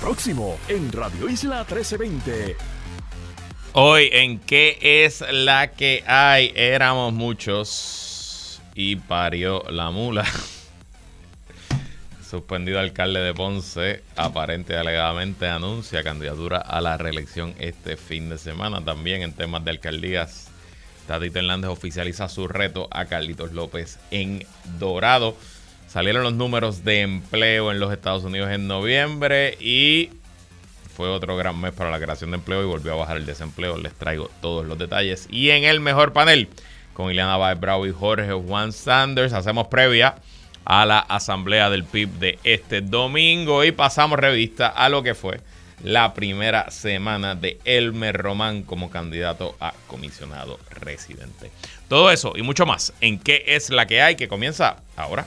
Próximo en Radio Isla 1320. Hoy en qué es la que hay, éramos muchos y parió la mula. Suspendido alcalde de Ponce, aparente y alegadamente anuncia candidatura a la reelección este fin de semana. También en temas de alcaldías, Tatito Hernández oficializa su reto a Carlitos López en Dorado. Salieron los números de empleo en los Estados Unidos en noviembre y fue otro gran mes para la creación de empleo y volvió a bajar el desempleo. Les traigo todos los detalles. Y en el mejor panel, con Ileana Baez Bravo y Jorge Juan Sanders, hacemos previa a la asamblea del PIB de este domingo y pasamos revista a lo que fue la primera semana de Elmer Román como candidato a comisionado residente. Todo eso y mucho más en qué es la que hay que comienza ahora.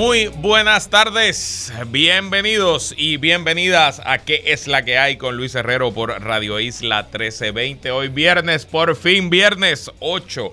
Muy buenas tardes, bienvenidos y bienvenidas a ¿Qué es la que hay? con Luis Herrero por Radio Isla 1320. Hoy viernes, por fin viernes 8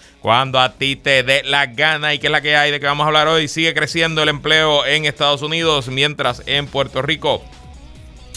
cuando a ti te dé la gana y que es la que hay de que vamos a hablar hoy. Sigue creciendo el empleo en Estados Unidos, mientras en Puerto Rico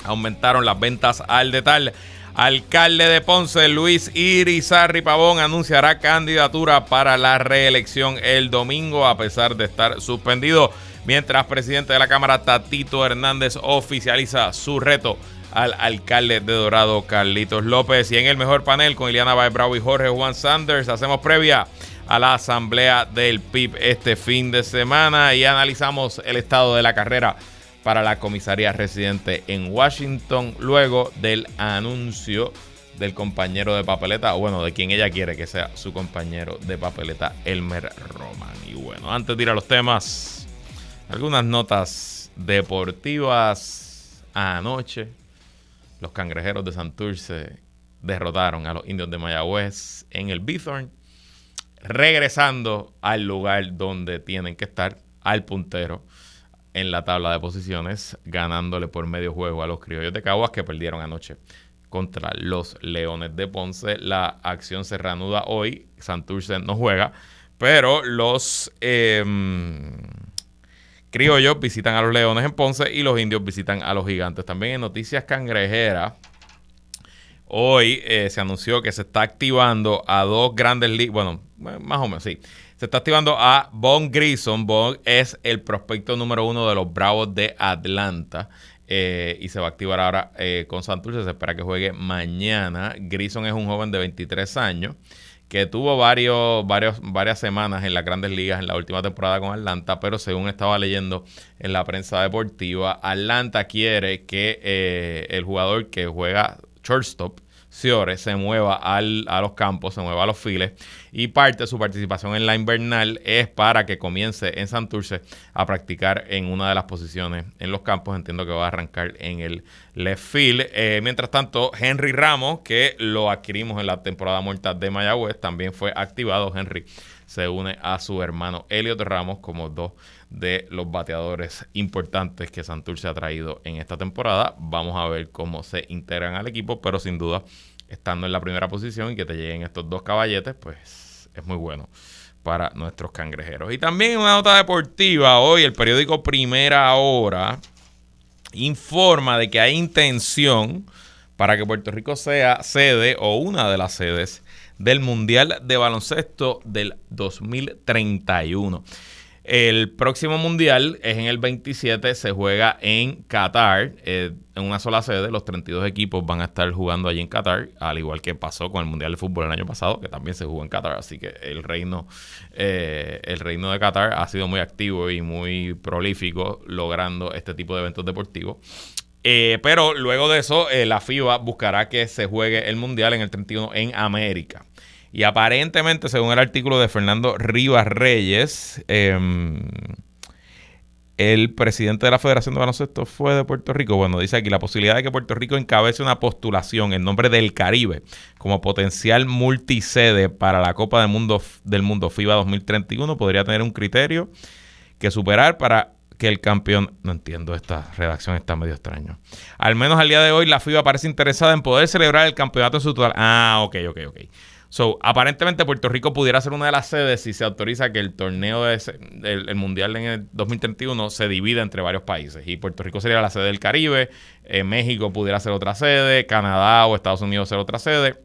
aumentaron las ventas al detalle. Alcalde de Ponce, Luis Irizarri Pavón, anunciará candidatura para la reelección el domingo, a pesar de estar suspendido. Mientras presidente de la Cámara, Tatito Hernández, oficializa su reto al alcalde de Dorado, Carlitos López. Y en el mejor panel con Ileana Baez Bravo y Jorge Juan Sanders, hacemos previa a la asamblea del PIB este fin de semana y analizamos el estado de la carrera para la comisaría residente en Washington luego del anuncio del compañero de papeleta, o bueno, de quien ella quiere que sea su compañero de papeleta, Elmer Roman. Y bueno, antes de ir a los temas, algunas notas deportivas anoche los cangrejeros de Santurce derrotaron a los indios de Mayagüez en el Bithorn, regresando al lugar donde tienen que estar, al puntero en la tabla de posiciones, ganándole por medio juego a los criollos de Caguas que perdieron anoche contra los Leones de Ponce. La acción se reanuda hoy, Santurce no juega, pero los... Em, criollos visitan a los leones en Ponce y los indios visitan a los gigantes. También en noticias cangrejeras, hoy eh, se anunció que se está activando a dos grandes ligas, bueno, más o menos, sí. Se está activando a Bon Grison. Bon es el prospecto número uno de los Bravos de Atlanta. Eh, y se va a activar ahora eh, con Santurce. Se espera que juegue mañana. Grison es un joven de 23 años que tuvo varios, varios, varias semanas en las grandes ligas en la última temporada con Atlanta, pero según estaba leyendo en la prensa deportiva, Atlanta quiere que eh, el jugador que juega shortstop Se mueva al, a los campos, se mueva a los files y parte de su participación en la invernal es para que comience en Santurce a practicar en una de las posiciones en los campos. Entiendo que va a arrancar en el left field. Eh, mientras tanto, Henry Ramos, que lo adquirimos en la temporada muerta de Mayagüez, también fue activado. Henry se une a su hermano Elliot Ramos como dos de los bateadores importantes que Santurce ha traído en esta temporada. Vamos a ver cómo se integran al equipo, pero sin duda, estando en la primera posición y que te lleguen estos dos caballetes, pues es muy bueno para nuestros cangrejeros. Y también una nota deportiva, hoy el periódico Primera Hora informa de que hay intención para que Puerto Rico sea sede o una de las sedes del Mundial de Baloncesto del 2031. El próximo mundial es en el 27, se juega en Qatar, eh, en una sola sede. Los 32 equipos van a estar jugando allí en Qatar, al igual que pasó con el Mundial de Fútbol el año pasado, que también se jugó en Qatar. Así que el reino, eh, el reino de Qatar ha sido muy activo y muy prolífico logrando este tipo de eventos deportivos. Eh, pero luego de eso, la FIBA buscará que se juegue el Mundial en el 31 en América. Y aparentemente, según el artículo de Fernando Rivas Reyes, em, el presidente de la Federación de Baloncesto fue de Puerto Rico. Bueno, dice aquí la posibilidad de que Puerto Rico encabece una postulación en nombre del Caribe como potencial multisede para la Copa del Mundo, del Mundo FIBA 2031 podría tener un criterio que superar para que el campeón, no entiendo, esta redacción está medio extraño. Al menos al día de hoy la FIBA parece interesada en poder celebrar el campeonato en su total. Ah, ok, ok, ok. So, aparentemente Puerto Rico pudiera ser una de las sedes si se autoriza que el torneo del Mundial en el 2031 se divida entre varios países. Y Puerto Rico sería la sede del Caribe, eh, México pudiera ser otra sede, Canadá o Estados Unidos ser otra sede.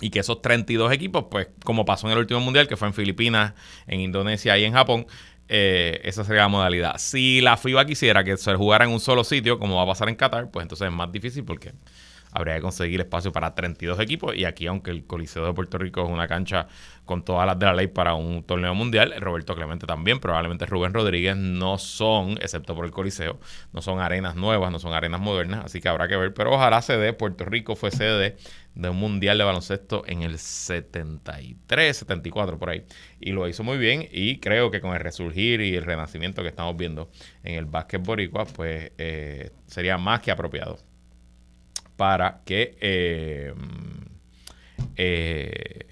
Y que esos 32 equipos, pues como pasó en el último Mundial, que fue en Filipinas, en Indonesia y en Japón, eh, esa sería la modalidad. Si la FIBA quisiera que se jugara en un solo sitio, como va a pasar en Qatar, pues entonces es más difícil porque habría que conseguir espacio para 32 equipos. Y aquí, aunque el Coliseo de Puerto Rico es una cancha con todas las de la ley para un torneo mundial, Roberto Clemente también, probablemente Rubén Rodríguez, no son, excepto por el Coliseo, no son arenas nuevas, no son arenas modernas, así que habrá que ver. Pero ojalá se dé, Puerto Rico fue sede de un mundial de baloncesto en el 73, 74 por ahí. Y lo hizo muy bien y creo que con el resurgir y el renacimiento que estamos viendo en el básquet boricua, pues eh, sería más que apropiado para que, eh, eh,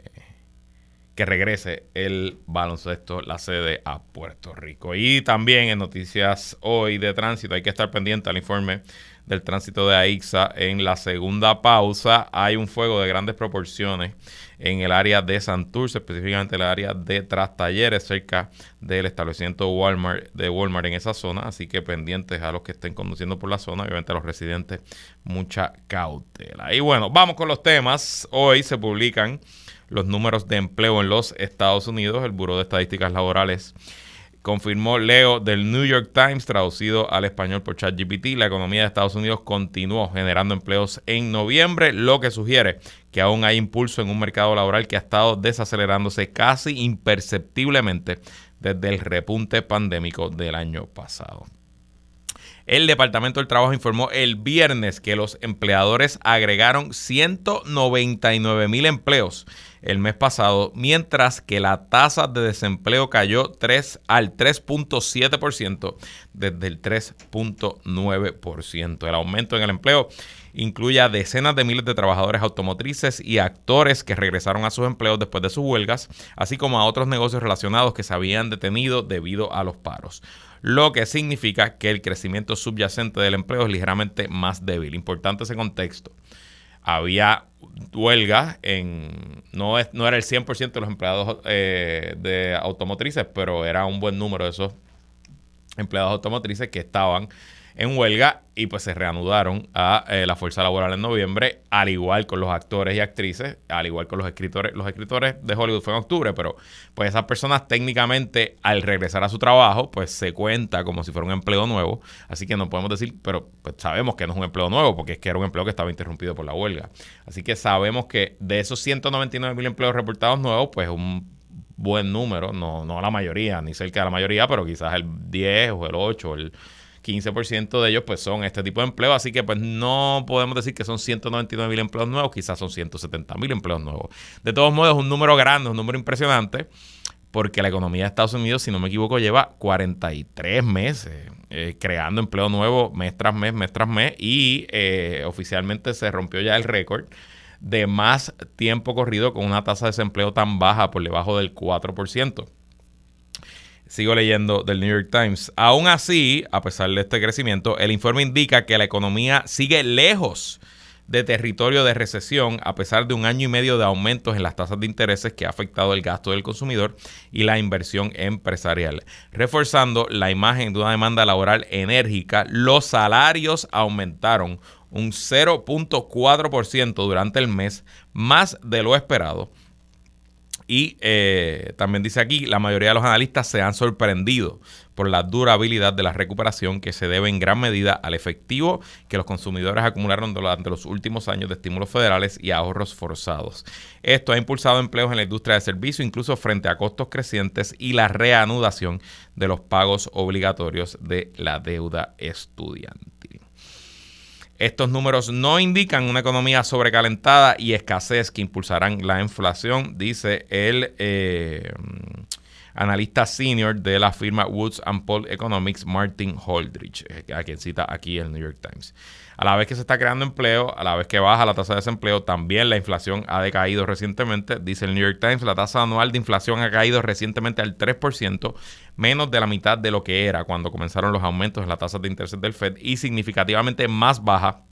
que regrese el baloncesto, la sede a Puerto Rico. Y también en noticias hoy de tránsito hay que estar pendiente al informe del tránsito de AIXA. En la segunda pausa hay un fuego de grandes proporciones en el área de Santurce, específicamente el área de Trastalleres, cerca del establecimiento Walmart, de Walmart en esa zona. Así que pendientes a los que estén conduciendo por la zona, obviamente a los residentes, mucha cautela. Y bueno, vamos con los temas. Hoy se publican los números de empleo en los Estados Unidos. El Buró de Estadísticas Laborales confirmó Leo del New York Times, traducido al español por ChatGPT, la economía de Estados Unidos continuó generando empleos en noviembre, lo que sugiere que aún hay impulso en un mercado laboral que ha estado desacelerándose casi imperceptiblemente desde el repunte pandémico del año pasado. El Departamento del Trabajo informó el viernes que los empleadores agregaron 199 mil empleos el mes pasado, mientras que la tasa de desempleo cayó 3 al 3.7% desde el 3.9%. El aumento en el empleo incluye a decenas de miles de trabajadores automotrices y actores que regresaron a sus empleos después de sus huelgas, así como a otros negocios relacionados que se habían detenido debido a los paros lo que significa que el crecimiento subyacente del empleo es ligeramente más débil. Importante ese contexto. Había huelga en, no, es, no era el 100% de los empleados eh, de automotrices, pero era un buen número de esos empleados automotrices que estaban en huelga y pues se reanudaron a eh, la fuerza laboral en noviembre, al igual con los actores y actrices, al igual con los escritores. Los escritores de Hollywood fue en octubre, pero pues esas personas técnicamente al regresar a su trabajo, pues se cuenta como si fuera un empleo nuevo. Así que no podemos decir, pero pues sabemos que no es un empleo nuevo, porque es que era un empleo que estaba interrumpido por la huelga. Así que sabemos que de esos 199 mil empleos reportados nuevos, pues un buen número, no, no la mayoría, ni cerca de la mayoría, pero quizás el 10 o el 8 o el 15% de ellos pues son este tipo de empleo, así que pues no podemos decir que son 199 mil empleos nuevos, quizás son 170 mil empleos nuevos. De todos modos, es un número grande, un número impresionante, porque la economía de Estados Unidos, si no me equivoco, lleva 43 meses eh, creando empleo nuevo mes tras mes, mes tras mes, y eh, oficialmente se rompió ya el récord de más tiempo corrido con una tasa de desempleo tan baja por debajo del 4%. Sigo leyendo del New York Times. Aún así, a pesar de este crecimiento, el informe indica que la economía sigue lejos de territorio de recesión a pesar de un año y medio de aumentos en las tasas de intereses que ha afectado el gasto del consumidor y la inversión empresarial. Reforzando la imagen de una demanda laboral enérgica, los salarios aumentaron un 0.4% durante el mes, más de lo esperado Y eh, también dice aquí, la mayoría de los analistas se han sorprendido por la durabilidad de la recuperación que se debe en gran medida al efectivo que los consumidores acumularon durante los últimos años de estímulos federales y ahorros forzados. Esto ha impulsado empleos en la industria de servicio, incluso frente a costos crecientes y la reanudación de los pagos obligatorios de la deuda estudiantil. Estos números no indican una economía sobrecalentada y escasez que impulsarán la inflación, dice el eh, analista senior de la firma Woods and Paul Economics, Martin Holdridge, eh, a quien cita aquí el New York Times. A la vez que se está creando empleo, a la vez que baja la tasa de desempleo, también la inflación ha decaído recientemente. Dice el New York Times, la tasa anual de inflación ha caído recientemente al 3%, menos de la mitad de lo que era cuando comenzaron los aumentos en la tasa de interés del Fed y significativamente más baja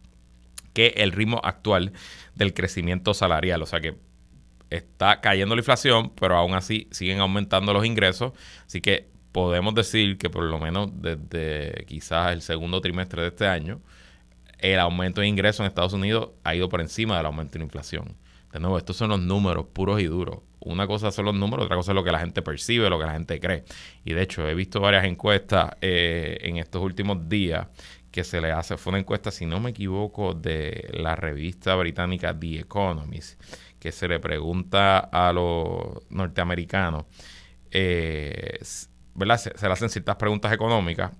que el ritmo actual del crecimiento salarial. O sea que está cayendo la inflación, pero aún así siguen aumentando los ingresos. Así que podemos decir que por lo menos desde quizás el segundo trimestre de este año, el aumento de ingresos en Estados Unidos ha ido por encima del aumento de la inflación. De nuevo, estos son los números puros y duros. Una cosa son los números, otra cosa es lo que la gente percibe, lo que la gente cree. Y de hecho, he visto varias encuestas eh, en estos últimos días que se le hace. Fue una encuesta, si no me equivoco, de la revista británica The Economist, que se le pregunta a los norteamericanos, eh, ¿verdad? Se, le hacen ciertas preguntas económicas.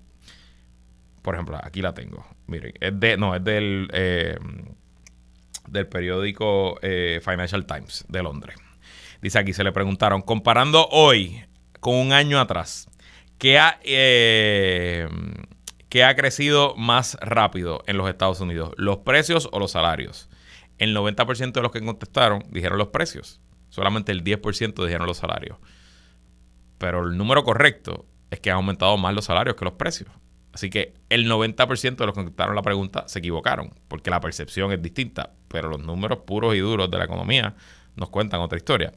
Por ejemplo, aquí la tengo. Miren, es de, no, es del, eh, del periódico eh, Financial Times de Londres. Dice aquí, se le preguntaron, comparando hoy con un año atrás, ¿qué ha, ¿qué ha crecido más rápido en los Estados Unidos? ¿Los precios o los salarios? El 90% de los que contestaron dijeron los precios. Solamente el 10% dijeron los salarios. Pero el número correcto es que han aumentado más los salarios que los precios. Así que el 90% de los que contestaron la pregunta se equivocaron, porque la percepción es distinta, pero los números puros y duros de la economía nos cuentan otra historia.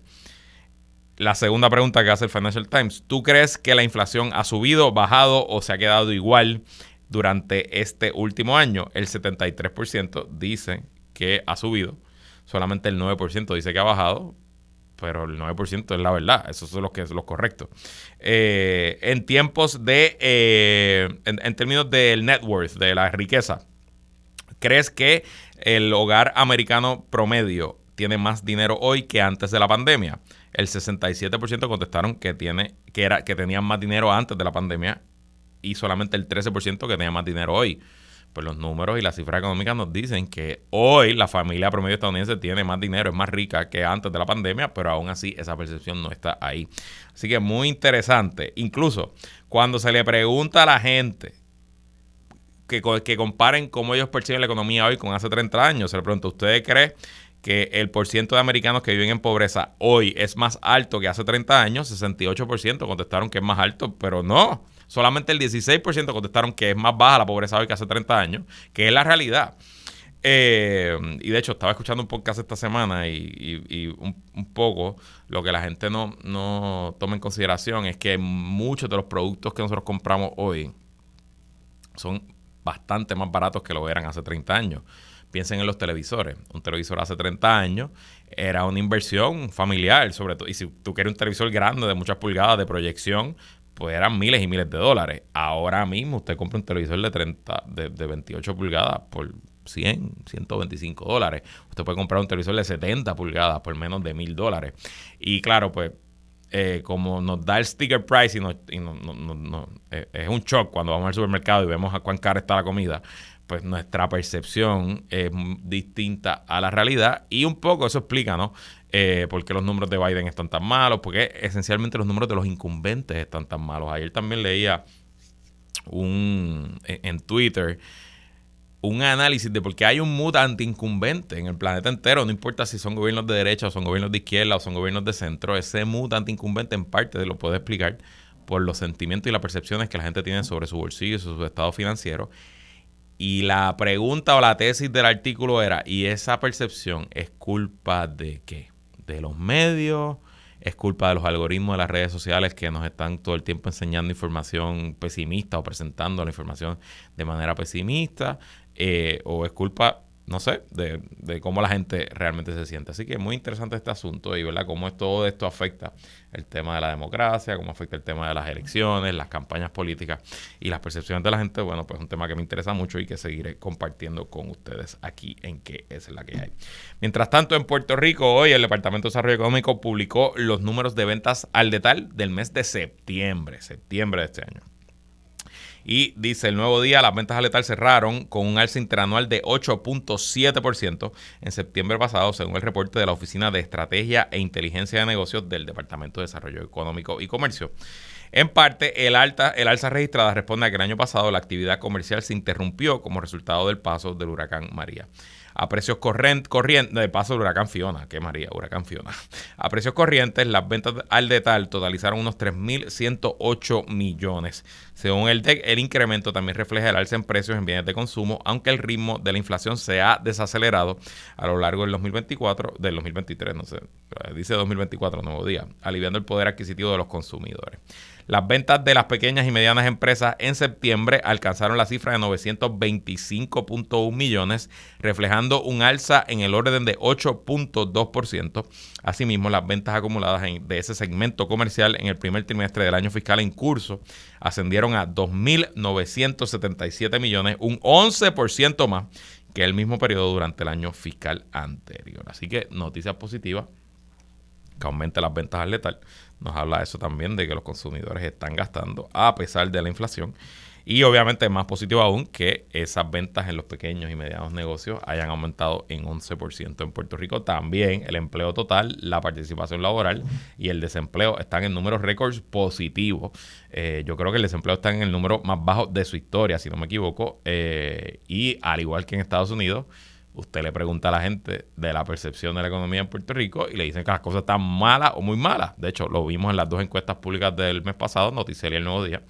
La segunda pregunta que hace el Financial Times, ¿tú crees que la inflación ha subido, bajado o se ha quedado igual durante este último año? El 73% dice que ha subido, solamente el 9% dice que ha bajado, pero el 9% es la verdad, eso es lo que es lo correcto. Eh, en tiempos de, eh, en, términos del net worth, de la riqueza, ¿crees que el hogar americano promedio tiene más dinero hoy que antes de la pandemia? El 67% contestaron que, tiene, que, era, que tenían más dinero antes de la pandemia y solamente el 13% que tenía más dinero hoy pues los números y las cifras económicas nos dicen que hoy la familia promedio estadounidense tiene más dinero, es más rica que antes de la pandemia, pero aún así esa percepción no está ahí. Así que muy interesante. Incluso cuando se le pregunta a la gente que, que comparen cómo ellos perciben la economía hoy con hace 30 años, se le pregunta, ¿usted cree que el porciento de americanos que viven en pobreza hoy es más alto que hace 30 años? 68% contestaron que es más alto, pero no solamente el 16% contestaron que es más baja la pobreza hoy que hace 30 años, que es la realidad. Eh, y de hecho, estaba escuchando un podcast esta semana y, un, poco lo que la gente no, no toma en consideración es que muchos de los productos que nosotros compramos hoy son bastante más baratos que lo eran hace 30 años. Piensen en los televisores. Un televisor hace 30 años era una inversión familiar, sobre todo. Y si tú quieres un televisor grande de muchas pulgadas de proyección, pues eran miles y miles de dólares. Ahora mismo usted compra un televisor de 30, de, 28 pulgadas por 100, 125 dólares. Usted puede comprar un televisor de 70 pulgadas por menos de mil dólares. Y claro, pues eh, como nos da el sticker price y, eh, es un shock cuando vamos al supermercado y vemos a cuán cara está la comida, pues nuestra percepción es distinta a la realidad y un poco eso explica, ¿no? Eh, por qué los números de Biden están tan malos, porque esencialmente los números de los incumbentes están tan malos. Ayer también leía un en Twitter un análisis de por qué hay un mood anti-incumbente en el planeta entero, no importa si son gobiernos de derecha o son gobiernos de izquierda o son gobiernos de centro, ese mood anti-incumbente en parte lo puede explicar por los sentimientos y las percepciones que la gente tiene sobre su bolsillo y sobre su estado financiero. Y la pregunta o la tesis del artículo era, ¿y esa percepción es culpa de qué? De los medios, es culpa de los algoritmos de las redes sociales que nos están todo el tiempo enseñando información pesimista o presentando la información de manera pesimista, eh, o es culpa no sé, de, cómo la gente realmente se siente. Así que muy interesante este asunto y ¿verdad? cómo todo esto afecta el tema de la democracia, cómo afecta el tema de las elecciones, las campañas políticas y las percepciones de la gente. Bueno, pues es un tema que me interesa mucho y que seguiré compartiendo con ustedes aquí en que es la que hay. Mientras tanto, en Puerto Rico, hoy el Departamento de Desarrollo Económico publicó los números de ventas al detalle del mes de septiembre, septiembre de este año. Y dice, el nuevo día las ventas al letal cerraron con un alza interanual de 8.7% en septiembre pasado, según el reporte de la Oficina de Estrategia e Inteligencia de Negocios del Departamento de Desarrollo Económico y Comercio. En parte, el, alta, el alza registrada responde a que el año pasado la actividad comercial se interrumpió como resultado del paso del huracán María a precios corrientes, de paso huracán Fiona, que María, huracán Fiona. A precios corrientes, las ventas al detal totalizaron unos 3.108 millones. Según el DEC, el incremento también refleja el alza en precios en bienes de consumo, aunque el ritmo de la inflación se ha desacelerado a lo largo del 2024, del 2023, no sé, dice 2024, nuevo día, aliviando el poder adquisitivo de los consumidores. Las ventas de las pequeñas y medianas empresas en septiembre alcanzaron la cifra de 925.1 millones, reflejando un alza en el orden de 8.2%. Asimismo, las ventas acumuladas de ese segmento comercial en el primer trimestre del año fiscal en curso ascendieron a 2.977 millones, un 11% más que el mismo periodo durante el año fiscal anterior. Así que noticias positivas que aumente las ventas al letal nos habla eso también de que los consumidores están gastando a pesar de la inflación. Y obviamente más positivo aún que esas ventas en los pequeños y medianos negocios hayan aumentado en 11% en Puerto Rico. También el empleo total, la participación laboral y el desempleo están en números récords positivos. Eh, yo creo que el desempleo está en el número más bajo de su historia, si no me equivoco. Eh, y al igual que en Estados Unidos, usted le pregunta a la gente de la percepción de la economía en Puerto Rico y le dicen que las cosas están malas o muy malas. De hecho, lo vimos en las dos encuestas públicas del mes pasado, Noticiero y El Nuevo Día.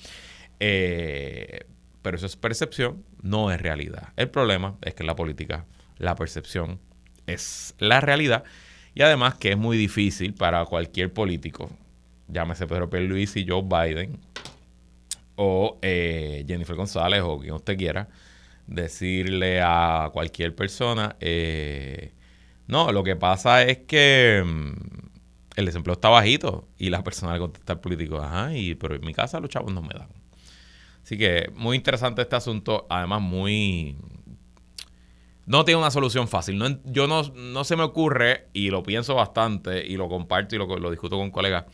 Eh, pero eso es percepción, no es realidad. El problema es que la política la percepción es la realidad y además que es muy difícil para cualquier político, llámese Pedro Luis y Joe Biden o eh, Jennifer González o quien usted quiera, decirle a cualquier persona, eh, no, lo que pasa es que mm, el desempleo está bajito y la persona le contesta al político, ajá, y, pero en mi casa los chavos no me dan. Así que muy interesante este asunto, además muy... No tiene una solución fácil. No, yo no, no se me ocurre, y lo pienso bastante, y lo comparto y lo, lo discuto con colegas,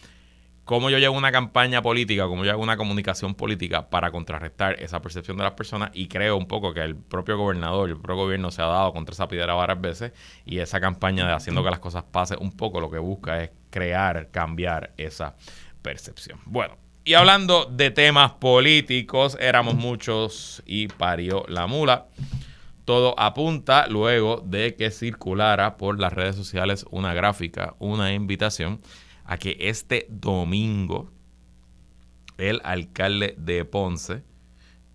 cómo yo llevo una campaña política, cómo yo hago una comunicación política para contrarrestar esa percepción de las personas y creo un poco que el propio gobernador, el propio gobierno se ha dado contra esa piedra varias veces y esa campaña de haciendo que las cosas pasen un poco lo que busca es crear, cambiar esa percepción. Bueno, y hablando de temas políticos, éramos muchos y parió la mula. Todo apunta luego de que circulara por las redes sociales una gráfica, una invitación a que este domingo el alcalde de Ponce,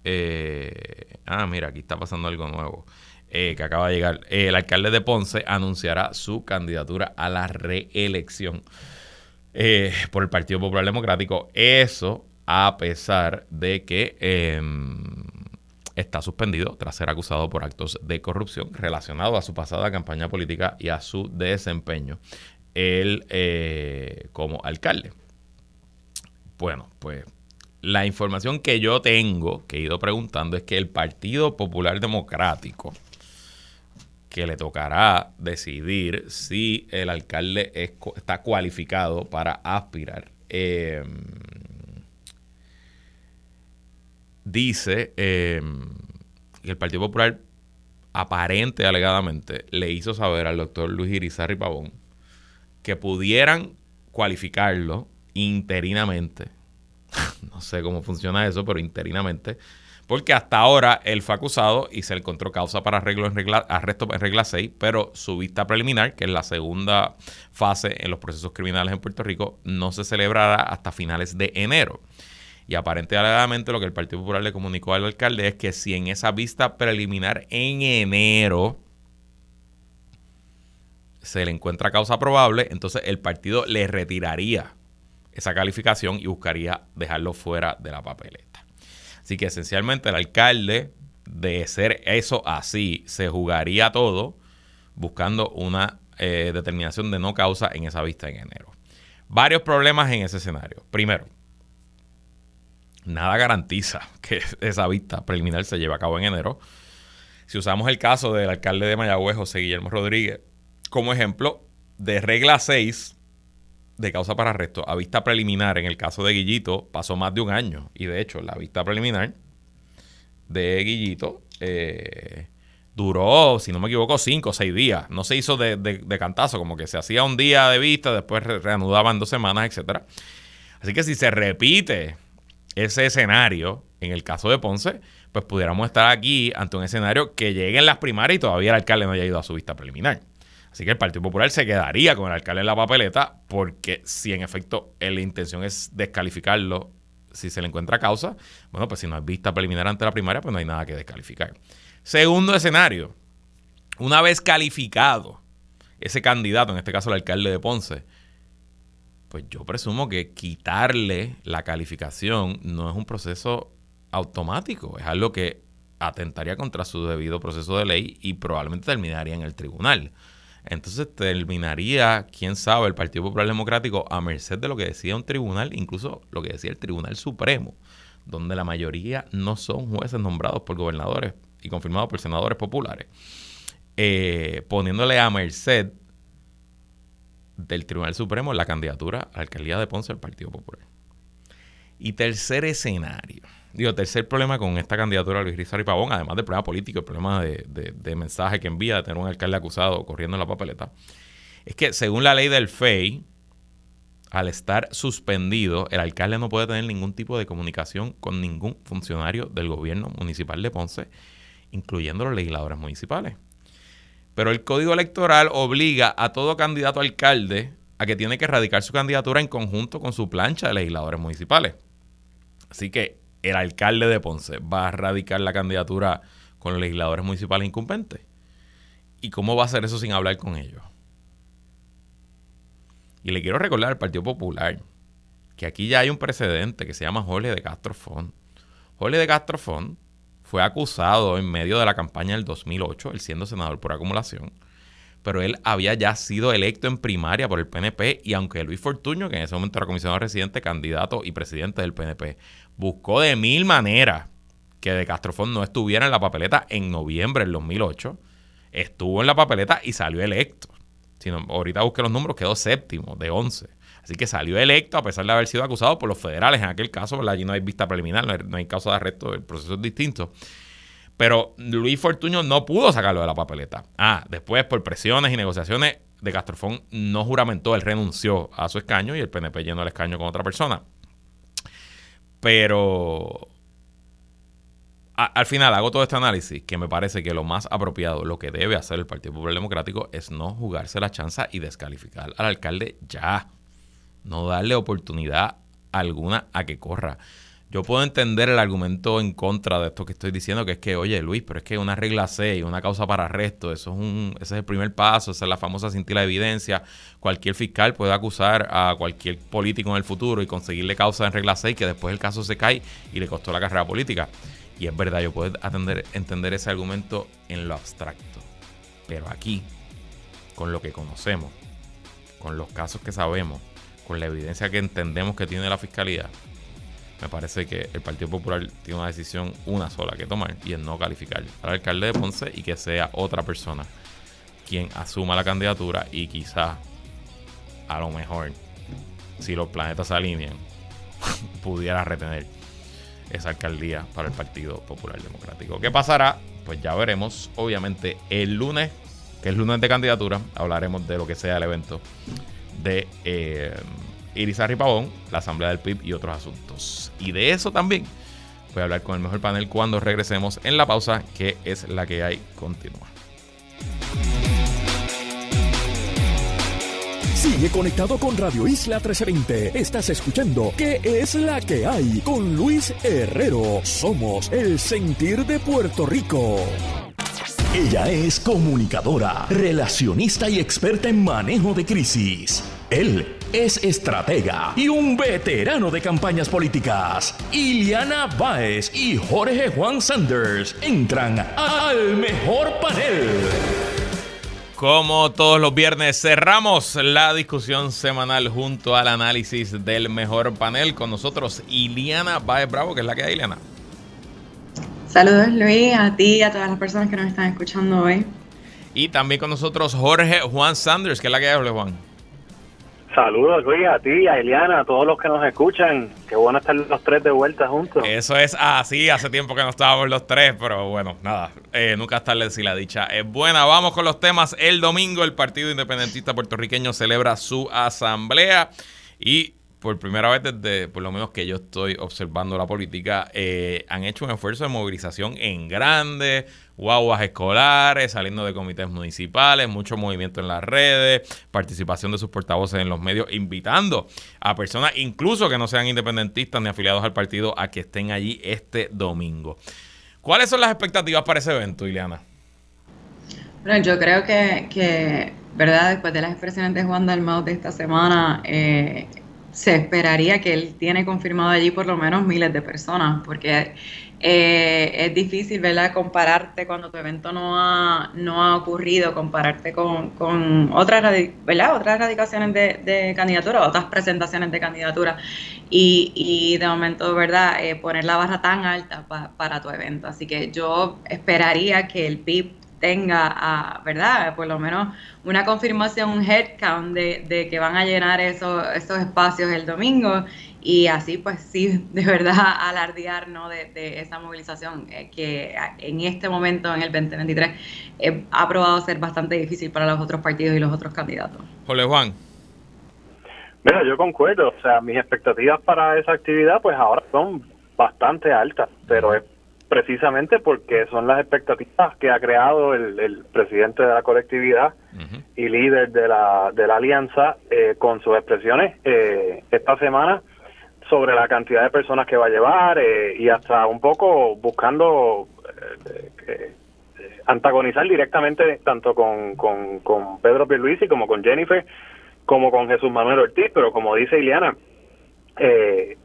eh, ah, mira, aquí está pasando algo nuevo, eh, que acaba de llegar, el alcalde de Ponce anunciará su candidatura a la reelección eh, por el Partido Popular Democrático. Eso a pesar de que em, está suspendido tras ser acusado por actos de corrupción relacionados a su pasada campaña política y a su desempeño él eh, como alcalde. Bueno, pues la información que yo tengo, que he ido preguntando, es que el Partido Popular Democrático, que le tocará decidir si el alcalde está cualificado para aspirar, em, dice em, que el Partido Popular aparente alegadamente le hizo saber al doctor Luis Irizarry Pavón que pudieran cualificarlo interinamente. no sé cómo funciona eso, pero interinamente. Porque hasta ahora él fue acusado y se le encontró causa para arreglo en regla, arresto en regla 6, pero su vista preliminar, que es la segunda fase en los procesos criminales en Puerto Rico, no se celebrará hasta finales de enero. Y aparentemente lo que el Partido Popular le comunicó al alcalde es que si en esa vista preliminar en enero se le encuentra causa probable, entonces el partido le retiraría esa calificación y buscaría dejarlo fuera de la papeleta. Así que esencialmente el alcalde de ser eso así, se jugaría todo buscando una eh, determinación de no causa en esa vista en enero. Varios problemas en ese escenario. Primero, nada garantiza que esa vista preliminar se lleve a cabo en enero. Si usamos el caso del alcalde de Mayagüez, José Guillermo Rodríguez, como ejemplo, de regla 6 de causa para arresto a vista preliminar en el caso de Guillito pasó más de un año. Y de hecho, la vista preliminar de Guillito eh, duró, si no me equivoco, cinco o seis días. No se hizo de, cantazo, como que se hacía un día de vista, después reanudaban dos semanas, etcétera. Así que si se repite ese escenario en el caso de Ponce, pues pudiéramos estar aquí ante un escenario que llegue en las primarias y todavía el alcalde no haya ido a su vista preliminar. Así que el Partido Popular se quedaría con el alcalde en la papeleta porque si en efecto la intención es descalificarlo si se le encuentra causa, bueno, pues si no hay vista preliminar ante la primaria, pues no hay nada que descalificar. Segundo escenario, una vez calificado ese candidato, en este caso el alcalde de Ponce, pues yo presumo que quitarle la calificación no es un proceso automático, es algo que atentaría contra su debido proceso de ley y probablemente terminaría en el tribunal. Entonces terminaría, quién sabe, el Partido Popular Democrático a merced de lo que decía un tribunal, incluso lo que decía el Tribunal Supremo, donde la mayoría no son jueces nombrados por gobernadores y confirmados por senadores populares, eh, poniéndole a merced del Tribunal Supremo la candidatura a la alcaldía de Ponce del Partido Popular. Y tercer escenario Digo, tercer problema con esta candidatura de Luis Rizal Pavón, además del problema político, el problema de, mensaje que envía de tener un alcalde acusado corriendo en la papeleta, es que según la ley del FEI, al estar suspendido, el alcalde no puede tener ningún tipo de comunicación con ningún funcionario del gobierno municipal de Ponce, incluyendo los legisladores municipales. Pero el código electoral obliga a todo candidato alcalde a que tiene que radicar su candidatura en conjunto con su plancha de legisladores municipales. Así que el alcalde de Ponce va a radicar la candidatura con los legisladores municipales incumbentes. ¿Y cómo va a hacer eso sin hablar con ellos? Y le quiero recordar al Partido Popular que aquí ya hay un precedente que se llama Jorge de Castro Font. Jorge de Castro Font fue acusado en medio de la campaña del 2008, él siendo senador por acumulación, pero él había ya sido electo en primaria por el PNP y aunque Luis Fortuño, que en ese momento era comisionado residente, candidato y presidente del PNP, buscó de mil maneras que de Castrofón no estuviera en la papeleta en noviembre del 2008, estuvo en la papeleta y salió electo. Si ahorita busqué los números, quedó séptimo de 11. Así que salió electo a pesar de haber sido acusado por los federales. En aquel caso, allí no hay vista preliminar, no hay, no hay causa de arresto, el proceso es distinto. Pero Luis Fortuño no pudo sacarlo de la papeleta. Ah, después por presiones y negociaciones de Castrofón no juramentó, él renunció a su escaño y el PNP llenó el escaño con otra persona. Pero al final hago todo este análisis que me parece que lo más apropiado, lo que debe hacer el Partido Popular Democrático es no jugarse la chanza y descalificar al alcalde ya. No darle oportunidad alguna a que corra. Yo puedo entender el argumento en contra de esto que estoy diciendo, que es que, oye, Luis, pero es que una regla 6, una causa para arresto, eso es un, ese es el primer paso, esa es la famosa cintila de evidencia. Cualquier fiscal puede acusar a cualquier político en el futuro y conseguirle causa en regla 6, que después el caso se cae y le costó la carrera política. Y es verdad, yo puedo entender ese argumento en lo abstracto. Pero aquí, con lo que conocemos, con los casos que sabemos, con la evidencia que entendemos que tiene la fiscalía, me parece que el Partido Popular tiene una decisión una sola que tomar y es no calificar al alcalde de Ponce y que sea otra persona quien asuma la candidatura y quizá a lo mejor si los planetas se alinean pudiera retener esa alcaldía para el Partido Popular Democrático. ¿Qué pasará? Pues ya veremos. Obviamente el lunes, que es lunes de candidatura, hablaremos de lo que sea el evento de eh, Irizarry Pavón, la Asamblea del PIB y otros asuntos. Y de eso también voy a hablar con el mejor panel cuando regresemos en la pausa, que es la que hay continua. Sigue conectado con Radio Isla 1320. Estás escuchando ¿Qué es la que hay? Con Luis Herrero. Somos el sentir de Puerto Rico. Ella es comunicadora, relacionista y experta en manejo de crisis. Él es estratega y un veterano de campañas políticas. Iliana Báez y Jorge Juan Sanders entran al mejor panel. Como todos los viernes, cerramos la discusión semanal junto al análisis del mejor panel. Con nosotros, Iliana Baez Bravo, que es la que hay, Iliana. Saludos, Luis, a ti y a todas las personas que nos están escuchando hoy. Y también con nosotros, Jorge Juan Sanders, que es la que hay, Juan. Saludos, Luis, a ti, a Eliana, a todos los que nos escuchan. Qué bueno estar los tres de vuelta juntos. Eso es así, hace tiempo que no estábamos los tres, pero bueno, nada, eh, nunca es tarde si la dicha es buena. Vamos con los temas. El domingo el Partido Independentista Puertorriqueño celebra su asamblea y por primera vez desde, por lo menos que yo estoy observando la política, eh, han hecho un esfuerzo de movilización en grande, guaguas escolares, saliendo de comités municipales, mucho movimiento en las redes, participación de sus portavoces en los medios, invitando a personas incluso que no sean independentistas ni afiliados al partido a que estén allí este domingo. ¿Cuáles son las expectativas para ese evento, Ileana? Bueno, yo creo que, que, ¿verdad? Después de las expresiones de Juan Dalmau de esta semana, eh, se esperaría que él tiene confirmado allí por lo menos miles de personas, porque eh, es difícil, ¿verdad?, compararte cuando tu evento no ha, no ha ocurrido, compararte con, con otras, ¿verdad? otras radicaciones de, de candidatura, otras presentaciones de candidatura, y, y de momento, ¿verdad?, eh, poner la barra tan alta para tu evento. Así que yo esperaría que el PIB tenga, ¿verdad? Por lo menos una confirmación, un headcount de, de que van a llenar esos, esos espacios el domingo y así pues sí, de verdad alardear ¿no? de, de esa movilización eh, que en este momento, en el 2023, eh, ha probado ser bastante difícil para los otros partidos y los otros candidatos. Jole Juan. Mira, yo concuerdo, o sea, mis expectativas para esa actividad pues ahora son bastante altas, pero es precisamente porque son las expectativas que ha creado el, presidente de la colectividad y líder de la, de la alianza eh, con sus expresiones eh, esta semana sobre la cantidad de personas que va a llevar eh, y hasta un poco buscando antagonizar directamente tanto con, con, con Pedro Pierluisi como con Jennifer como con Jesús Manuel Ortiz, pero como dice Ileana, eh,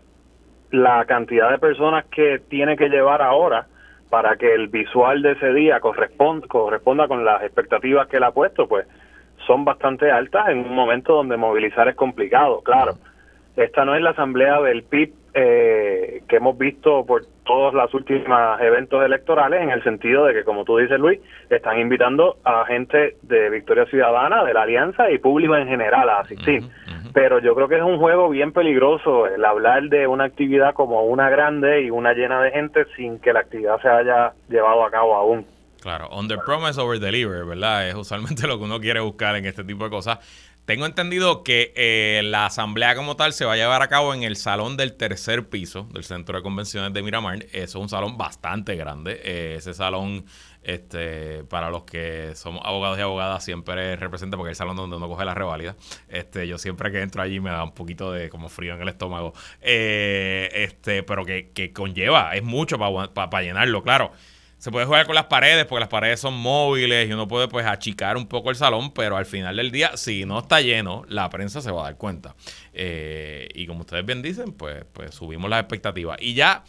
la cantidad de personas que tiene que llevar ahora para que el visual de ese día corresponda, corresponda con las expectativas que él ha puesto, pues son bastante altas en un momento donde movilizar es complicado, claro. Esta no es la asamblea del PIB eh, que hemos visto por todos los últimos eventos electorales, en el sentido de que, como tú dices, Luis, están invitando a gente de Victoria Ciudadana, de la Alianza y público en general a asistir pero yo creo que es un juego bien peligroso el hablar de una actividad como una grande y una llena de gente sin que la actividad se haya llevado a cabo aún. Claro, under promise over deliver, ¿verdad? Es usualmente lo que uno quiere buscar en este tipo de cosas. Tengo entendido que eh, la asamblea como tal se va a llevar a cabo en el salón del tercer piso del Centro de Convenciones de Miramar. Eso es un salón bastante grande. Eh, ese salón este, para los que somos abogados y abogadas, siempre representa, porque es el salón donde uno coge la reválida. Este, yo siempre que entro allí me da un poquito de como frío en el estómago. Eh, este, pero que, conlleva, es mucho para llenarlo, claro. Se puede jugar con las paredes porque las paredes son móviles y uno puede pues achicar un poco el salón, pero al final del día, si no está lleno, la prensa se va a dar cuenta. Eh, y como ustedes bien dicen, pues, pues subimos las expectativas. Y ya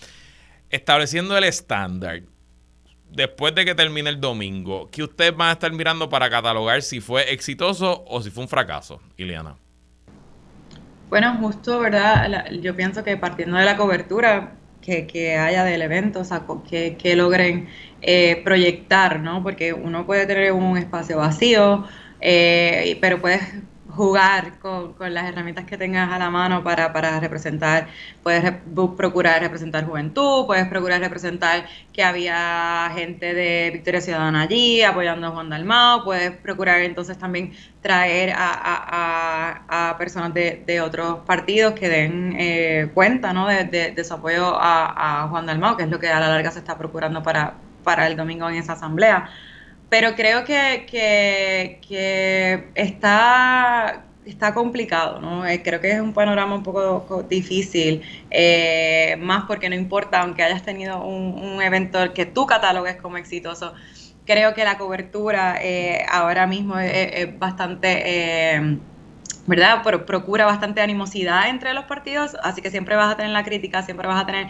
estableciendo el estándar, después de que termine el domingo, ¿qué ustedes van a estar mirando para catalogar si fue exitoso o si fue un fracaso, Ileana? Bueno, justo, ¿verdad? Yo pienso que partiendo de la cobertura que, haya del evento, o sea, que, que logren eh, proyectar, ¿no? Porque uno puede tener un espacio vacío, eh, pero puedes jugar con, las herramientas que tengas a la mano para, representar, puedes procurar representar juventud, puedes procurar representar que había gente de Victoria Ciudadana allí apoyando a Juan Dalmao, puedes procurar entonces también traer a, personas de, de, otros partidos que den eh, cuenta ¿no? de, de, su apoyo a, Juan Dalmao, que es lo que a la larga se está procurando para, para el domingo en esa asamblea pero creo que, que, está, está complicado, ¿no? Eh, creo que es un panorama un poco difícil, eh, más porque no importa, aunque hayas tenido un, evento que tú catalogues como exitoso, creo que la cobertura eh, ahora mismo es, bastante ¿verdad? Pero procura bastante animosidad entre los partidos, así que siempre vas a tener la crítica, siempre vas a tener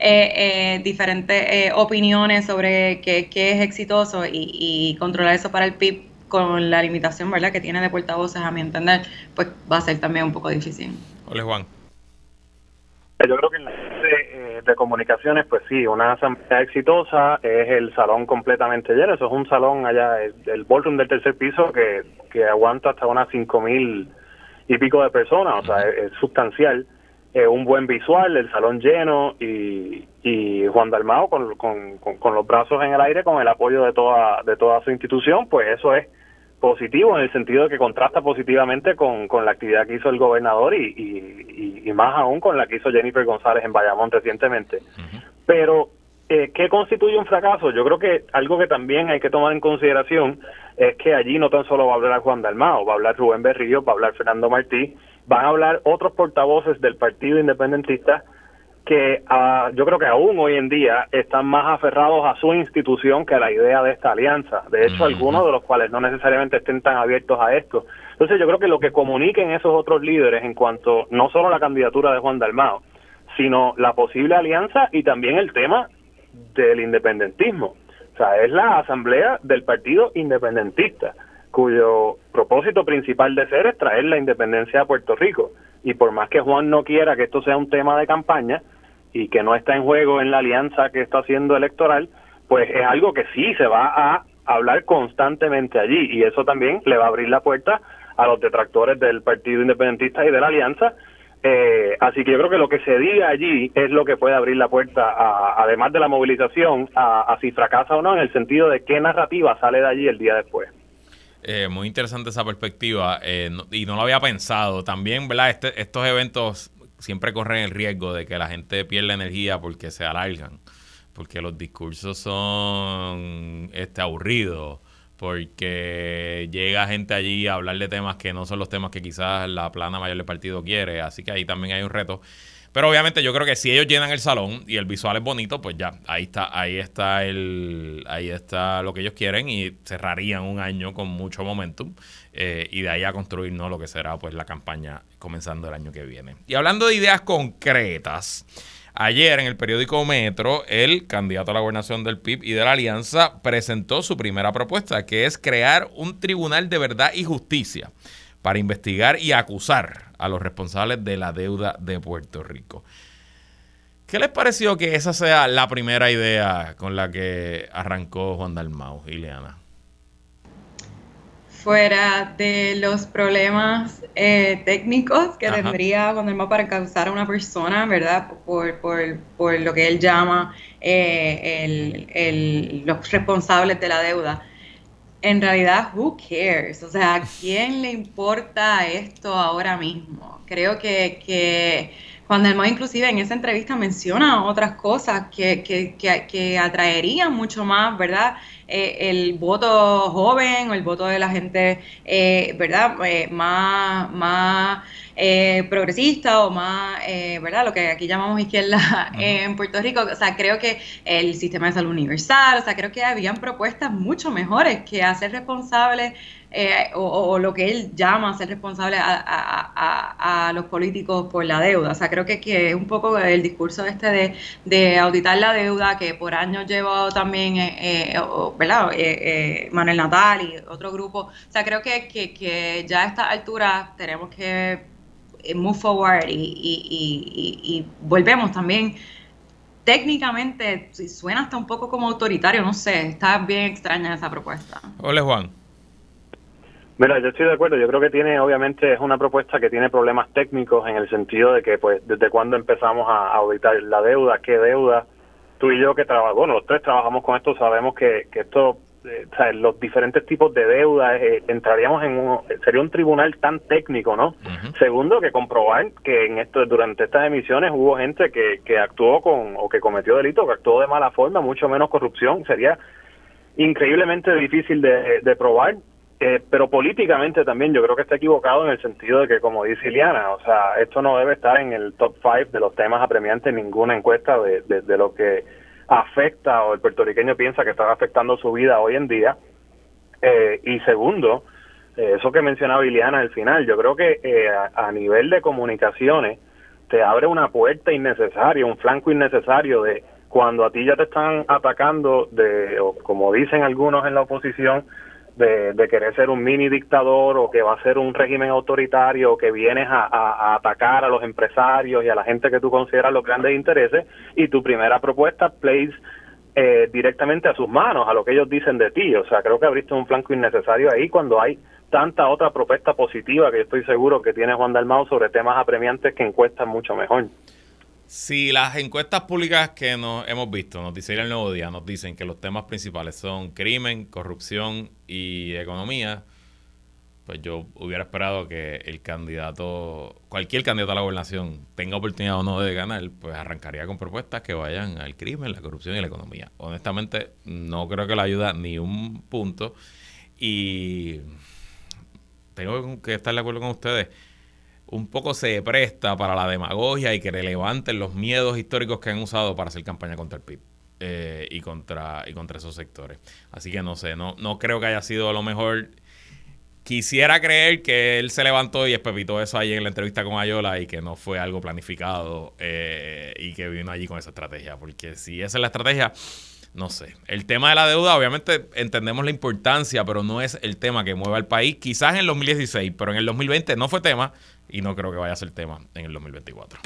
eh, eh, diferentes eh, opiniones sobre qué, es exitoso y, controlar eso para el PIB con la limitación, ¿verdad?, que tiene de portavoces, a mi entender, pues va a ser también un poco difícil. Hola, Juan. Yo creo que en la de, de comunicaciones, pues sí, una asamblea exitosa es el salón completamente lleno. Eso es un salón allá, el, el ballroom del tercer piso que, que aguanta hasta unas cinco mil y pico de personas, o sea, es, sustancial. Un buen visual, el salón lleno y, y Juan Dalmao con, con, con, los brazos en el aire, con el apoyo de toda, de toda su institución, pues eso es positivo en el sentido de que contrasta positivamente con, con la actividad que hizo el gobernador y, y, y, más aún con la que hizo Jennifer González en Bayamón recientemente. Pero eh, ¿Qué constituye un fracaso? Yo creo que algo que también hay que tomar en consideración es que allí no tan solo va a hablar Juan Dalmao, va a hablar Rubén Berrío, va a hablar Fernando Martí, van a hablar otros portavoces del Partido Independentista que ah, yo creo que aún hoy en día están más aferrados a su institución que a la idea de esta alianza. De hecho, algunos de los cuales no necesariamente estén tan abiertos a esto. Entonces, yo creo que lo que comuniquen esos otros líderes en cuanto no solo a la candidatura de Juan Dalmao, sino la posible alianza y también el tema del independentismo. O sea, es la asamblea del Partido Independentista, cuyo propósito principal de ser es traer la independencia a Puerto Rico. Y por más que Juan no quiera que esto sea un tema de campaña y que no está en juego en la alianza que está haciendo electoral, pues es algo que sí se va a hablar constantemente allí y eso también le va a abrir la puerta a los detractores del Partido Independentista y de la Alianza eh, así que yo creo que lo que se diga allí es lo que puede abrir la puerta, además de la movilización, a, si fracasa o no, en el sentido de qué narrativa sale de allí el día después. Eh, muy interesante esa perspectiva eh, y no lo había pensado. También, ¿verdad? Este, estos eventos siempre corren el riesgo de que la gente pierda energía porque se alargan, porque los discursos son este, aburridos porque llega gente allí a hablar de temas que no son los temas que quizás la plana mayor del partido quiere, así que ahí también hay un reto. Pero obviamente yo creo que si ellos llenan el salón y el visual es bonito, pues ya, ahí está, ahí está el, ahí está lo que ellos quieren y cerrarían un año con mucho momentum eh, y de ahí a construir no lo que será pues la campaña comenzando el año que viene. Y hablando de ideas concretas, Ayer en el periódico Metro, el candidato a la gobernación del PIB y de la Alianza presentó su primera propuesta, que es crear un tribunal de verdad y justicia para investigar y acusar a los responsables de la deuda de Puerto Rico. ¿Qué les pareció que esa sea la primera idea con la que arrancó Juan Dalmau, Ileana? fuera de los problemas eh, técnicos que tendría cuando el para causar a una persona, ¿verdad? Por, por, por lo que él llama eh, el, el, los responsables de la deuda. En realidad, who cares? O sea, ¿a quién le importa esto ahora mismo? Creo que, que Juan Dalmau inclusive en esa entrevista menciona otras cosas que, que, que, que atraerían mucho más, ¿verdad? Eh, el voto joven o el voto de la gente, eh, ¿verdad? Eh, más, más progresista o más, ¿verdad? Lo que aquí llamamos izquierda en Puerto Rico. O sea, creo que el sistema de salud universal, o sea, creo que habían propuestas mucho mejores que hacer responsable eh, o, lo que él llama ser responsable a, los políticos por la deuda. O sea, creo que, que es un poco el discurso este de, de auditar la deuda que por años lleva también, eh, eh ¿verdad? Eh, Manuel Natal y otro grupo. O sea, creo que, que, ya a esta altura tenemos que move forward y, y, y volvemos también técnicamente suena hasta un poco como autoritario, no sé, está bien extraña esa propuesta. Hola Juan. Mira, yo estoy de acuerdo. Yo creo que tiene, obviamente, es una propuesta que tiene problemas técnicos en el sentido de que, pues, desde cuándo empezamos a auditar la deuda, qué deuda. Tú y yo que trabajamos, bueno, los tres trabajamos con esto, sabemos que, que esto, eh, o sea, los diferentes tipos de deuda, eh, entraríamos en un, sería un tribunal tan técnico, ¿no? Segundo, que comprobar que en esto, durante estas emisiones hubo gente que, que actuó con, o que cometió delito, que actuó de mala forma, mucho menos corrupción, sería increíblemente difícil de, de probar eh, pero políticamente también yo creo que está equivocado en el sentido de que, como dice Iliana, o sea, esto no debe estar en el top five de los temas apremiantes en ninguna encuesta de, de, lo que afecta o el puertorriqueño piensa que está afectando su vida hoy en día. Eh, y segundo, eh, eso que mencionaba Iliana al final, yo creo que eh, a, nivel de comunicaciones te abre una puerta innecesaria, un flanco innecesario de cuando a ti ya te están atacando, de, o como dicen algunos en la oposición, de, querer ser un mini dictador o que va a ser un régimen autoritario o que vienes a, atacar a los empresarios y a la gente que tú consideras los grandes intereses y tu primera propuesta plays eh, directamente a sus manos, a lo que ellos dicen de ti. O sea, creo que abriste un flanco innecesario ahí cuando hay tanta otra propuesta positiva que yo estoy seguro que tiene Juan Dalmau sobre temas apremiantes que encuestan mucho mejor. Si las encuestas públicas que nos hemos visto, nos el Nuevo Día, nos dicen que los temas principales son crimen, corrupción y economía, pues yo hubiera esperado que el candidato, cualquier candidato a la gobernación, tenga oportunidad o no de ganar, pues arrancaría con propuestas que vayan al crimen, la corrupción y la economía. Honestamente, no creo que le ayuda ni un punto y tengo que estar de acuerdo con ustedes un poco se presta para la demagogia y que le levanten los miedos históricos que han usado para hacer campaña contra el PIB eh, y, contra, y contra esos sectores. Así que no sé, no, no creo que haya sido lo mejor. Quisiera creer que él se levantó y espepitó eso ahí en la entrevista con Ayola y que no fue algo planificado eh, y que vino allí con esa estrategia. Porque si esa es la estrategia, no sé. El tema de la deuda, obviamente entendemos la importancia, pero no es el tema que mueve al país. Quizás en el 2016, pero en el 2020 no fue tema y no creo que vaya a ser tema en el 2024.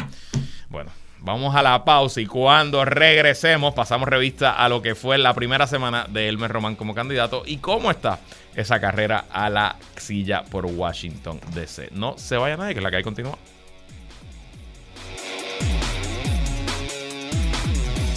Bueno, vamos a la pausa y cuando regresemos pasamos revista a lo que fue la primera semana de Elmer Román como candidato y cómo está esa carrera a la silla por Washington DC. No se vaya nadie, que la que hay continúa.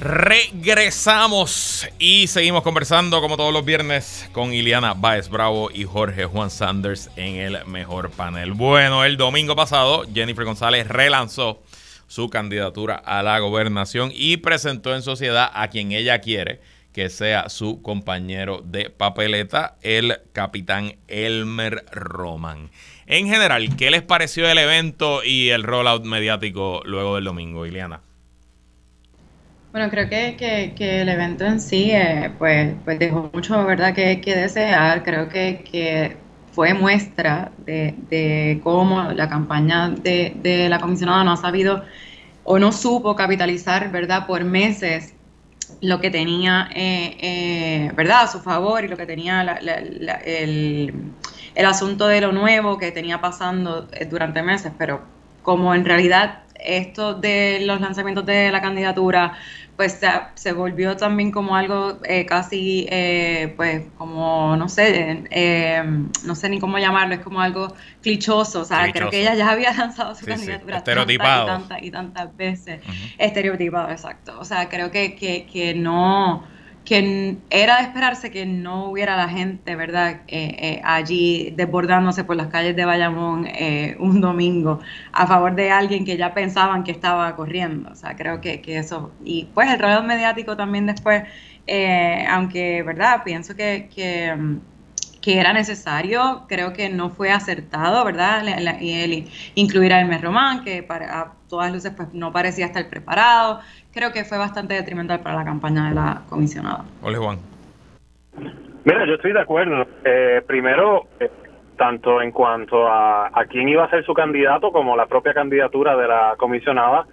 Regresamos y seguimos conversando como todos los viernes con Iliana Baez Bravo y Jorge Juan Sanders en el mejor panel. Bueno, el domingo pasado Jennifer González relanzó su candidatura a la gobernación y presentó en sociedad a quien ella quiere que sea su compañero de papeleta, el capitán Elmer Roman. En general, ¿qué les pareció el evento y el rollout mediático luego del domingo, Iliana? Bueno, creo que, que, el evento en sí, eh, pues, pues dejó mucho, ¿verdad?, que, que desear. Creo que, que fue muestra de, de cómo la campaña de, de, la comisionada no ha sabido o no supo capitalizar, ¿verdad?, por meses lo que tenía, eh, eh, ¿verdad?, a su favor y lo que tenía el, el asunto de lo nuevo que tenía pasando durante meses, pero como en realidad esto de los lanzamientos de la candidatura, pues se, volvió también como algo eh, casi, eh, pues como, no sé, eh, no sé ni cómo llamarlo, es como algo clichoso, o sea, creo que ella ya había lanzado su candidatura Estereotipado. Tantas y, tantas, veces, estereotipado, exacto, o sea, creo que, que, que no que era de esperarse que no hubiera la gente, ¿verdad?, eh, eh, allí desbordándose por las calles de Bayamón eh, un domingo a favor de alguien que ya pensaban que estaba corriendo. O sea, creo que, que eso. Y pues el rollo mediático también después, aunque, ¿verdad?, pienso que, que que era necesario, creo que no fue acertado, ¿verdad? incluir a Hermes Román, que para, a todas luces pues, no parecía estar preparado. Creo que fue bastante detrimental para la campaña de la comisionada. Hola, Juan. Mira, yo estoy de acuerdo. Eh, primero, eh, tanto en cuanto a, a quién iba a ser su candidato como la propia candidatura de la comisionada,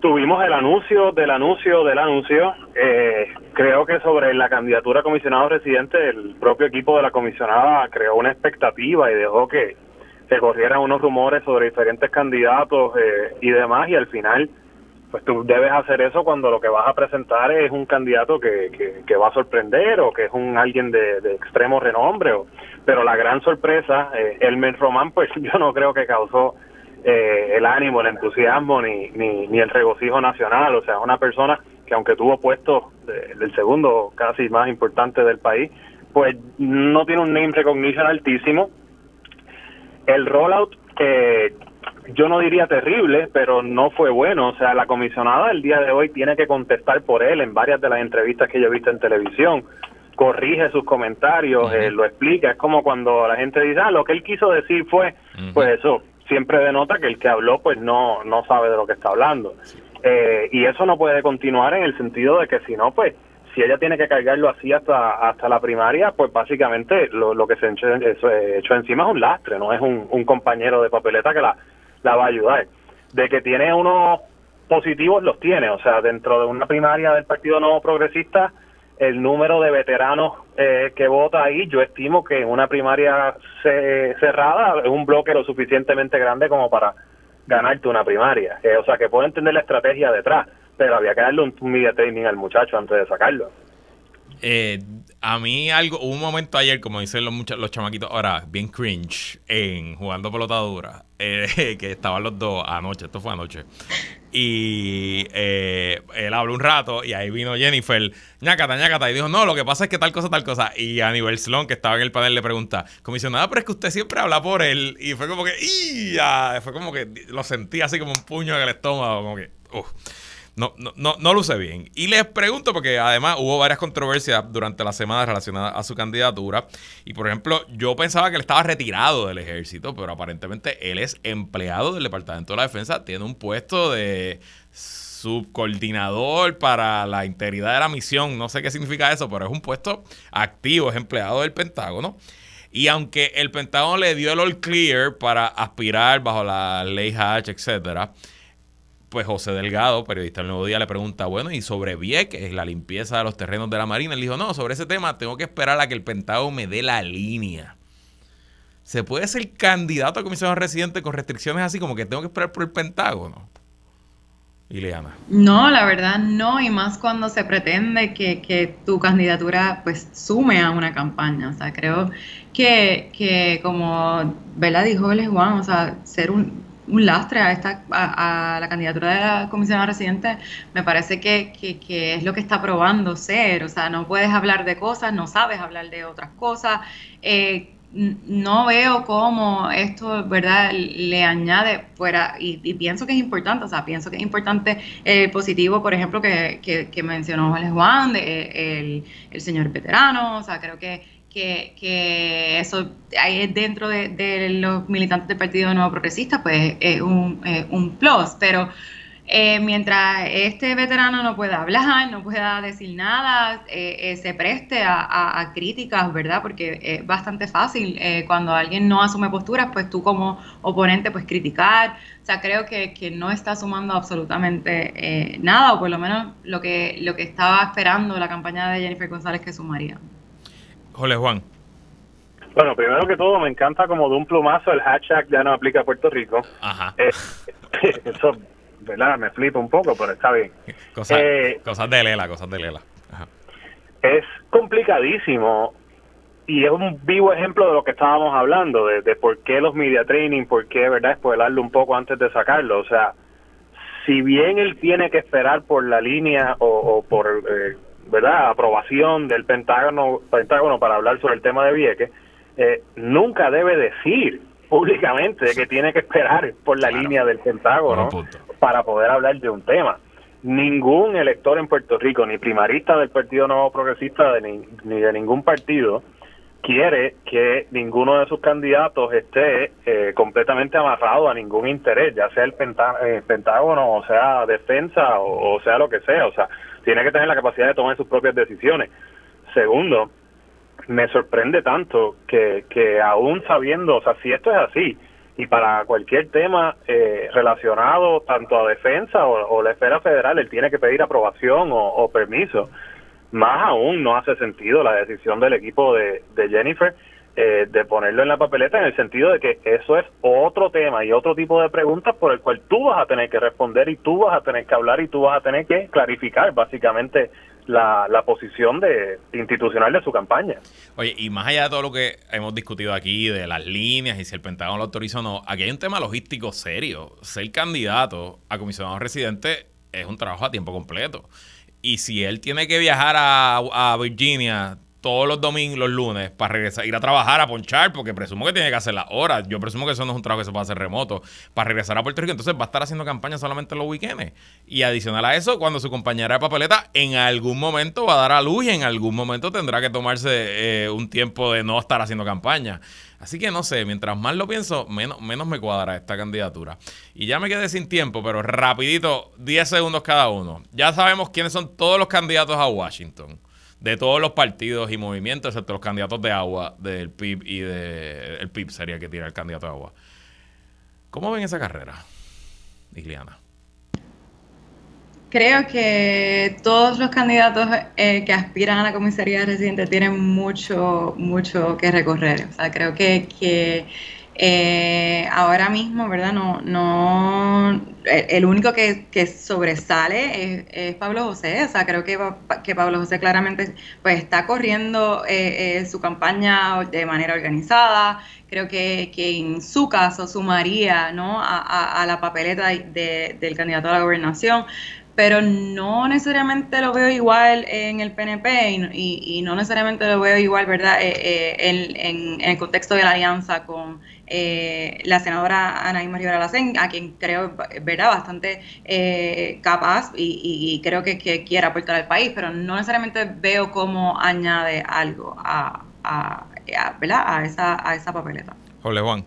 tuvimos el anuncio del anuncio del anuncio. Eh, creo que sobre la candidatura a comisionado residente, el propio equipo de la comisionada creó una expectativa y dejó que se corrieran unos rumores sobre diferentes candidatos eh, y demás. Y al final, pues tú debes hacer eso cuando lo que vas a presentar es un candidato que, que, va a sorprender o que es un alguien de, de extremo renombre. O, pero la gran sorpresa, eh, Elmer Román, pues yo no creo que causó eh, el ánimo, el entusiasmo ni, ni, el regocijo nacional. O sea, una persona que aunque tuvo puesto del segundo casi más importante del país, pues no tiene un name recognition altísimo. El rollout, eh, yo no diría terrible, pero no fue bueno. O sea, la comisionada el día de hoy tiene que contestar por él en varias de las entrevistas que yo he visto en televisión. Corrige sus comentarios, eh, lo explica. Es como cuando la gente dice, ah, lo que él quiso decir fue, pues eso siempre denota que el que habló pues no, no sabe de lo que está hablando. Eh, y eso no puede continuar en el sentido de que si no, pues si ella tiene que cargarlo así hasta hasta la primaria, pues básicamente lo, lo que se echó, hecho encima es un lastre, no es un, un compañero de papeleta que la, la va a ayudar. De que tiene unos positivos, los tiene. O sea, dentro de una primaria del Partido Nuevo Progresista, el número de veteranos eh, que vota ahí, yo estimo que en una primaria cerrada es un bloque lo suficientemente grande como para ganarte una primaria. Eh, o sea, que puedo entender la estrategia detrás pero había que darle un, media training al muchacho antes de sacarlo. Eh, a mí algo, hubo un momento ayer, como dicen los, los chamaquitos ahora, bien cringe, en jugando pelotadura, eh, que estaban los dos anoche, esto fue anoche, y eh, él habló un rato y ahí vino Jennifer, ñacata, ñacata, y dijo, no, lo que pasa es que tal cosa, tal cosa, y Aníbal Sloan, que estaba en el panel, le pregunta, comisionada, pero es que usted siempre habla por él, y fue como que, ¡ya! Fue como que lo sentí así como un puño en el estómago, como que, uff no, no, no, no bien. Y les pregunto, porque además hubo varias controversias durante la semana relacionadas a su candidatura. Y por ejemplo, yo pensaba que él estaba retirado del ejército, pero aparentemente él es empleado del Departamento de la Defensa, tiene un puesto de subcoordinador para la integridad de la misión. No sé qué significa eso, pero es un puesto activo, es empleado del Pentágono. Y aunque el Pentágono le dio el all clear para aspirar bajo la ley Hatch, etcétera, pues José Delgado, periodista del Nuevo Día, le pregunta, bueno, ¿y sobre Vieques, la limpieza de los terrenos de la Marina? Él dijo, no, sobre ese tema tengo que esperar a que el Pentágono me dé la línea. ¿Se puede ser candidato a comisionado residente con restricciones así como que tengo que esperar por el Pentágono? Ileana. No, la verdad no, y más cuando se pretende que, tu candidatura pues sume a una campaña. O sea, creo que, que como Vela dijo Les Juan, o sea, ser un, un lastre a esta a, la candidatura de la comisión residente me parece que, es lo que está probando ser. O sea no puedes hablar de cosas no sabes hablar de otras cosas. Eh, no veo cómo esto verdad le añade fuera y, pienso que es importante o sea pienso que es importante el positivo por ejemplo que, que, mencionó Juan el, el señor veterano. O sea creo que que, que eso ahí dentro de, los militantes del Partido Nuevo Progresista, pues es un, un plus, pero eh, mientras este veterano no pueda hablar, no pueda decir nada, eh, eh, se preste a, críticas, ¿verdad? Porque es bastante fácil cuando alguien no asume posturas, pues tú como oponente, pues criticar. O sea, creo que, que no está sumando absolutamente nada, o por lo menos lo que, lo que estaba esperando la campaña de Jennifer González que sumaría. Juan. Bueno, primero que todo, me encanta como de un plumazo el hashtag ya no aplica a Puerto Rico. Ajá. Eh, eso, ¿verdad? Me flipa un poco, pero está bien. Eh, cosas de Lela, cosas de Lela. Es complicadísimo y es un vivo ejemplo de lo que estábamos hablando, de, por qué los media training, por qué, ¿verdad? Spoilarlo un poco antes de sacarlo. O sea, si bien él tiene que esperar por la línea o, por eh, verdad aprobación del Pentágono, Pentágono para hablar sobre el tema de Vieques, eh, nunca debe decir públicamente que tiene que esperar por la línea del Pentágono para poder hablar de un tema. Ningún elector en Puerto Rico, ni primarista del Partido Nuevo Progresista ni, de ningún partido, quiere que ninguno de sus candidatos esté eh, completamente amarrado a ningún interés, ya sea el eh, Pentágono, o sea defensa, o, o sea lo que sea. O sea, tiene que tener la capacidad de tomar sus propias decisiones. Segundo, me sorprende tanto que, que aún sabiendo, o sea, si esto es así, y para cualquier tema eh, relacionado tanto a defensa o, la esfera federal, él tiene que pedir aprobación o, permiso. Más aún no hace sentido la decisión del equipo de, de Jennifer eh, de ponerlo en la papeleta en el sentido de que eso es otro tema y otro tipo de preguntas por el cual tú vas a tener que responder y tú vas a tener que hablar y tú vas a tener que clarificar básicamente la, la posición de institucional de su campaña. Oye, y más allá de todo lo que hemos discutido aquí, de las líneas y si el Pentágono lo autoriza o no, aquí hay un tema logístico serio. Ser candidato a comisionado residente es un trabajo a tiempo completo. Y si él tiene que viajar a, a Virginia todos los domingos, los lunes, para regresar, ir a trabajar, a ponchar, porque presumo que tiene que hacer las horas. Yo presumo que eso no es un trabajo que se puede hacer remoto, para regresar a Puerto Rico. Entonces va a estar haciendo campaña solamente los weekends. Y adicional a eso, cuando su compañera de papeleta en algún momento va a dar a luz y en algún momento tendrá que tomarse eh, un tiempo de no estar haciendo campaña. Así que no sé, mientras más lo pienso, menos, menos me cuadra esta candidatura. Y ya me quedé sin tiempo, pero rapidito, 10 segundos cada uno. Ya sabemos quiénes son todos los candidatos a Washington de todos los partidos y movimientos, excepto los candidatos de agua del PIB y de. El PIB sería que tiene el candidato de agua. ¿Cómo ven esa carrera, Igliana? Creo que todos los candidatos eh, que aspiran a la comisaría residente tienen mucho, mucho que recorrer. O sea, creo que, que eh, ahora mismo, ¿verdad? No, no, el único que, sobresale es, Pablo José. O sea, creo que, que Pablo José claramente pues está corriendo eh, eh, su campaña de manera organizada. Creo que, en su caso sumaría ¿no? a, la papeleta del candidato a la gobernación pero no necesariamente lo veo igual en el PNP y, no necesariamente lo veo igual, ¿verdad?, en, el contexto de la alianza con eh, la senadora Ana María Rivera a quien creo verá bastante eh, capaz y, creo que, quiere aportar al país, pero no necesariamente veo cómo añade algo a, a, a esa, a esa papeleta. Hola Juan.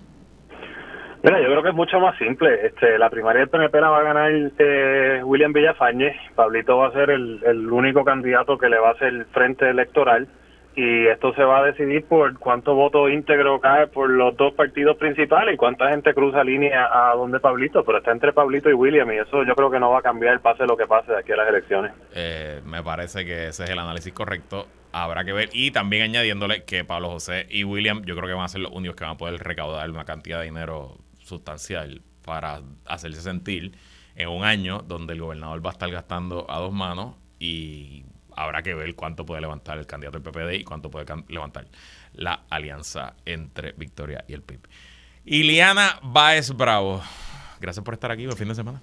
Mira, yo creo que es mucho más simple. Este, la primaria del PNP la va a ganar eh, William Villafañez. Pablito va a ser el, el único candidato que le va a hacer frente electoral y esto se va a decidir por cuánto voto íntegro cae por los dos partidos principales y cuánta gente cruza línea a donde Pablito, pero está entre Pablito y William y eso yo creo que no va a cambiar pase lo que pase de aquí a las elecciones. Eh, me parece que ese es el análisis correcto, habrá que ver y también añadiéndole que Pablo José y William yo creo que van a ser los únicos que van a poder recaudar una cantidad de dinero sustancial para hacerse sentir en un año donde el gobernador va a estar gastando a dos manos y habrá que ver cuánto puede levantar el candidato del PPD y cuánto puede levantar la alianza entre Victoria y el PIB. Iliana Baez Bravo, gracias por estar aquí. Buen fin de semana.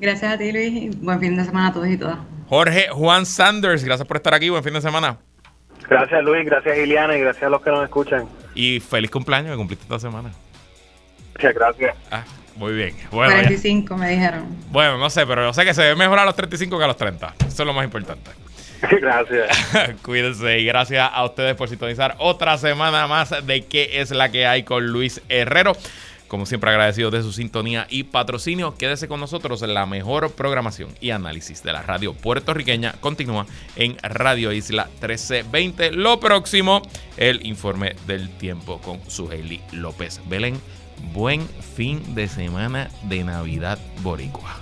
Gracias a ti, Luis. Y buen fin de semana a todos y todas. Jorge Juan Sanders, gracias por estar aquí. Buen fin de semana. Gracias, Luis. Gracias, Iliana. Y gracias a los que nos escuchan. Y feliz cumpleaños que cumpliste esta semana. Muchas gracias. Ah, muy bien. Bueno, 45 me dijeron. Bueno, no sé, pero yo sé que se ve mejor a los 35 que a los 30. Eso es lo más importante. Gracias. Cuídense y gracias a ustedes por sintonizar otra semana más de qué es la que hay con Luis Herrero. Como siempre agradecido de su sintonía y patrocinio, quédese con nosotros. La mejor programación y análisis de la radio puertorriqueña continúa en Radio Isla 1320. Lo próximo, el informe del tiempo con Suheli López Belén. Buen fin de semana de Navidad Boricua.